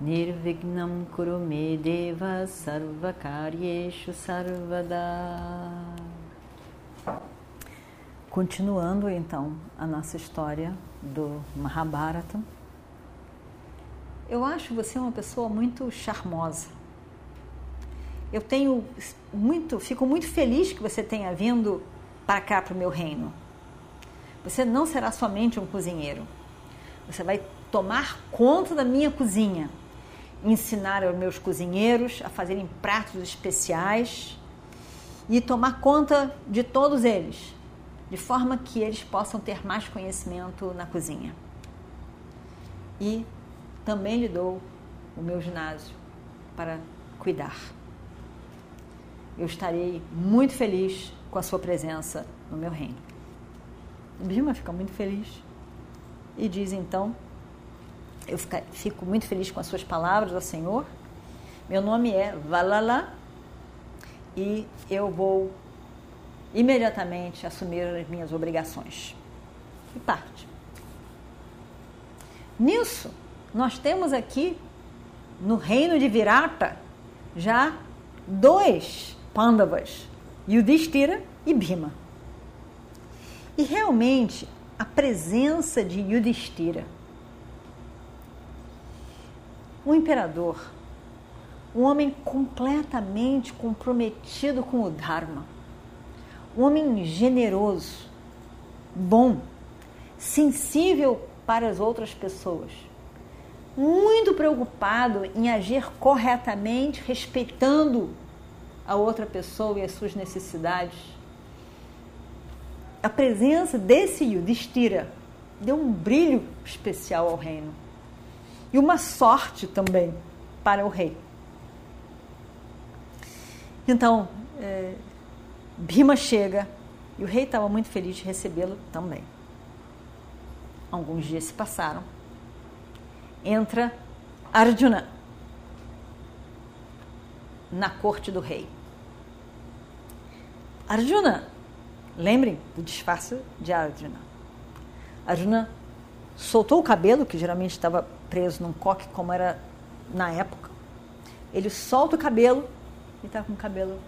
Nirvignam Kurume Deva Sarvakaryeshu Sarvada Continuando então a nossa história do Mahabharata, eu acho você uma pessoa muito charmosa. Eu tenho muito, fico muito feliz que você tenha vindo para cá para o meu reino. Você não será somente um cozinheiro. Você vai tomar conta da minha cozinha, ensinar aos meus cozinheiros a fazerem pratos especiais e tomar conta de todos eles de forma que eles possam ter mais conhecimento na cozinha. E também lhe dou o meu ginásio para cuidar. Eu estarei muito feliz com a sua presença no meu reino. Bima fica muito feliz e diz então: Eu fico muito feliz com as suas palavras, ó Senhor. Meu nome é Valala e eu vou imediatamente assumir as minhas obrigações. E parte. Nisso, nós temos aqui no reino de Virata já dois Pandavas, Yudhishthira e Bhima. E realmente a presença de Yudhishthira, um imperador, um homem completamente comprometido com o Dharma, um homem generoso, bom, sensível para as outras pessoas, muito preocupado em agir corretamente, respeitando a outra pessoa e as suas necessidades. A presença desse Yudhishthira deu um brilho especial ao reino e uma sorte também para o rei. Então, é, Bhima chega e o rei estava muito feliz de recebê-lo também. Alguns dias se passaram. Entra Arjuna na corte do rei. Arjuna, lembrem do disfarce de Arjuna. Arjuna soltou o cabelo, que geralmente estava preso num coque, como era na época. Ele solta o cabelo e está com o cabelo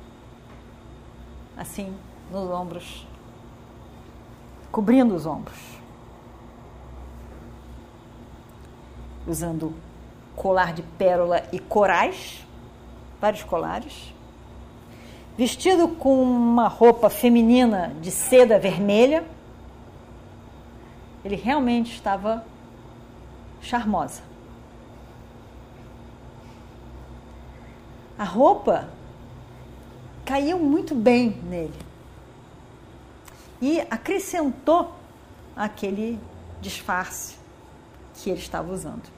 assim nos ombros, cobrindo os ombros, usando colar de pérola e corais, vários colares, vestido com uma roupa feminina de seda vermelha. Ele realmente estava charmosa. A roupa caiu muito bem nele. E acrescentou aquele disfarce que ele estava usando.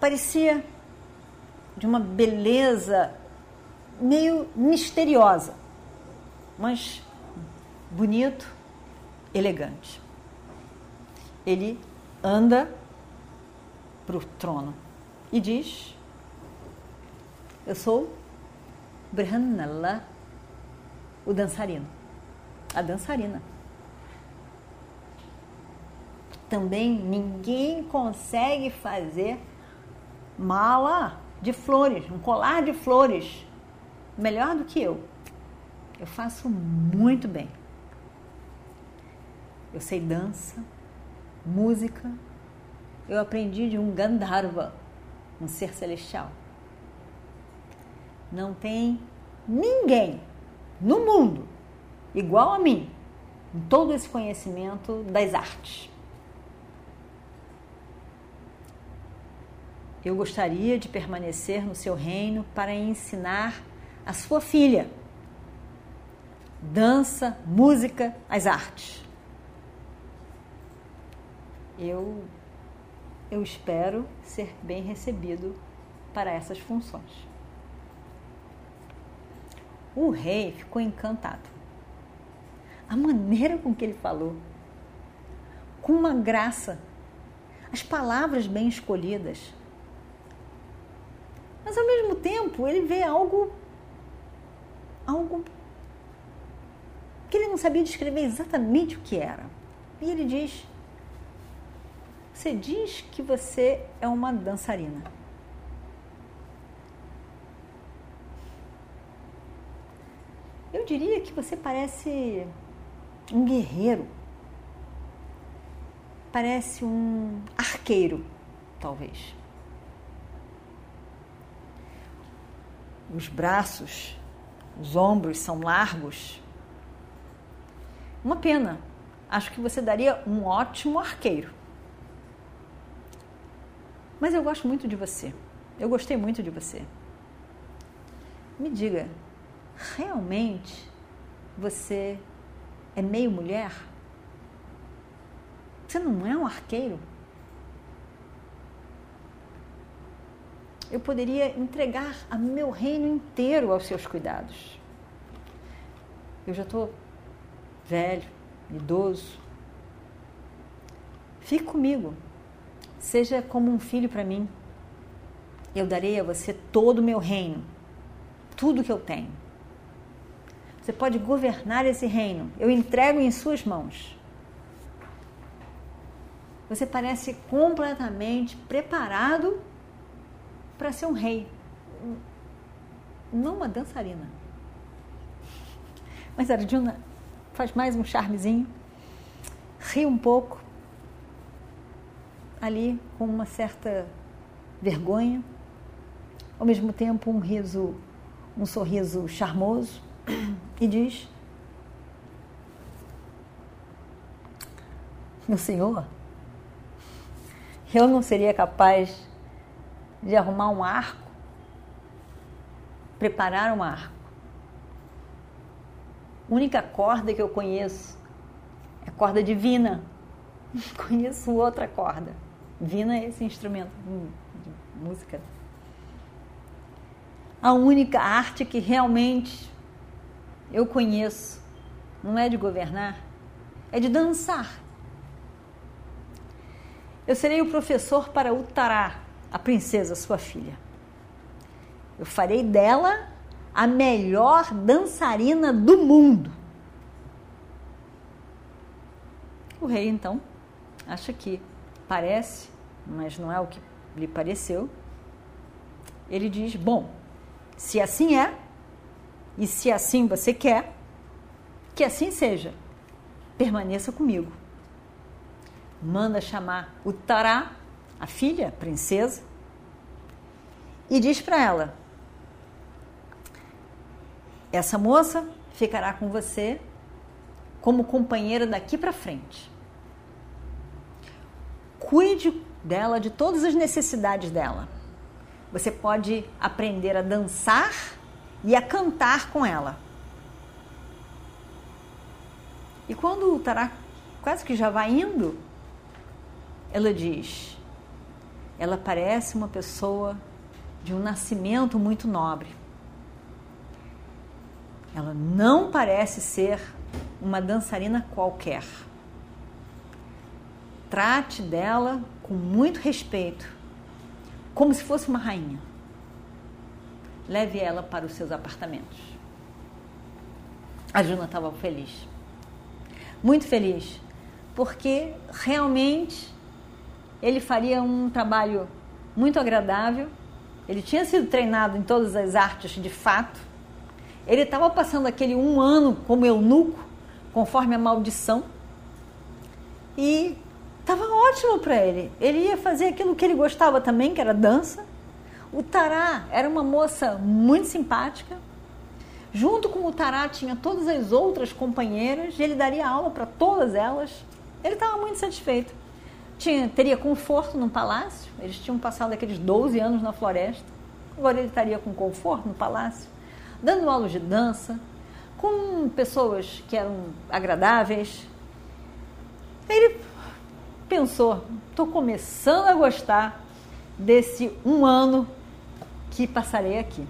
Parecia de uma beleza meio misteriosa, mas bonito, elegante. Ele anda para o trono e diz: Eu sou Brihanala, o dançarino, a dançarina. Também ninguém consegue fazer mala de flores, um colar de flores, melhor do que eu. Eu faço muito bem. Eu sei dança, música. Eu aprendi de um Gandharva, um ser celestial. Não tem ninguém no mundo igual a mim em todo esse conhecimento das artes. Eu gostaria de permanecer no seu reino para ensinar a sua filha dança, música, as artes. Eu eu espero ser bem recebido para essas funções. O rei ficou encantado. A maneira com que ele falou, com uma graça, as palavras bem escolhidas. Mas ao mesmo tempo, ele vê algo algo que ele não sabia descrever exatamente o que era. E ele diz: Você diz que você é uma dançarina. Eu diria que você parece um guerreiro. Parece um arqueiro, talvez. Os braços, os ombros são largos. Uma pena. Acho que você daria um ótimo arqueiro. Mas eu gosto muito de você. Eu gostei muito de você. Me diga, realmente você é meio mulher? Você não é um arqueiro? Eu poderia entregar a meu reino inteiro aos seus cuidados. Eu já estou velho, idoso. Fique comigo. Seja como um filho para mim. Eu darei a você todo o meu reino, tudo que eu tenho. Você pode governar esse reino. Eu entrego em suas mãos. Você parece completamente preparado para ser um rei, não uma dançarina. Mas Arjuna faz mais um charmezinho, ri um pouco, ali com uma certa vergonha, ao mesmo tempo um riso, um sorriso charmoso e diz: Meu senhor, eu não seria capaz de arrumar um arco, preparar um arco. A única corda que eu conheço é a corda divina. Conheço outra corda. Vina é esse instrumento de música. A única arte que realmente eu conheço, não é de governar, é de dançar. Eu serei o professor para Utará, a princesa, sua filha. Eu farei dela a melhor dançarina do mundo. O rei, então, acha que parece, mas não é o que lhe pareceu. Ele diz: Bom, se assim é, e se assim você quer, que assim seja. Permaneça comigo. Manda chamar o Tará, a filha, a princesa, e diz para ela: Essa moça ficará com você como companheira daqui para frente. Cuide dela, de todas as necessidades dela. Você pode aprender a dançar e a cantar com ela. E quando o Tará quase que já vai indo, ela diz: ela parece uma pessoa de um nascimento muito nobre. Ela não parece ser uma dançarina qualquer. Trate dela com muito respeito, como se fosse uma rainha leve ela para os seus apartamentos. A Juna estava feliz, muito feliz, porque realmente ele faria um trabalho muito agradável. Ele tinha sido treinado em todas as artes de fato. Ele estava passando aquele um ano como eunuco, conforme a maldição. E estava ótimo para ele. Ele ia fazer aquilo que ele gostava também, que era dança. O Tará era uma moça muito simpática. Junto com o Tará tinha todas as outras companheiras ele daria aula para todas elas. Ele estava muito satisfeito. Tinha, teria conforto no palácio, eles tinham passado aqueles 12 anos na floresta. Agora ele estaria com conforto no palácio, dando aulas de dança, com pessoas que eram agradáveis. Ele pensou: estou começando a gostar desse um ano que passarei aqui.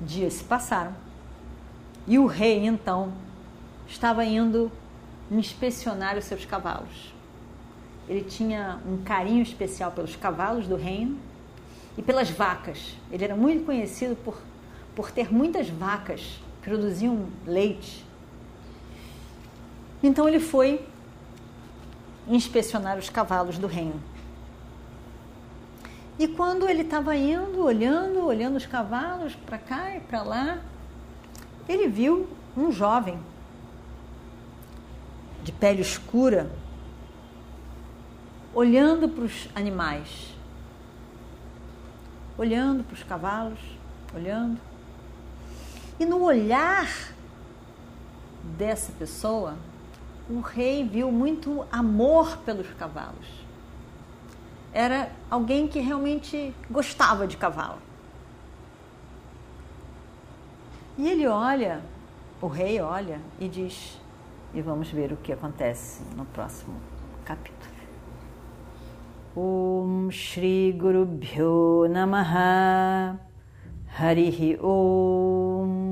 Dias se passaram e o rei então estava indo inspecionar os seus cavalos. Ele tinha um carinho especial pelos cavalos do reino e pelas vacas. Ele era muito conhecido por, por ter muitas vacas que produziam leite. Então ele foi inspecionar os cavalos do reino. E quando ele estava indo, olhando, olhando os cavalos para cá e para lá, ele viu um jovem de pele escura olhando para os animais, olhando para os cavalos, olhando. E no olhar dessa pessoa, o rei viu muito amor pelos cavalos. Era alguém que realmente gostava de cavalo. E ele olha, o rei olha e diz: e vamos ver o que acontece no próximo capítulo. Om Shri Guru Bhyo Namaha Harihi Om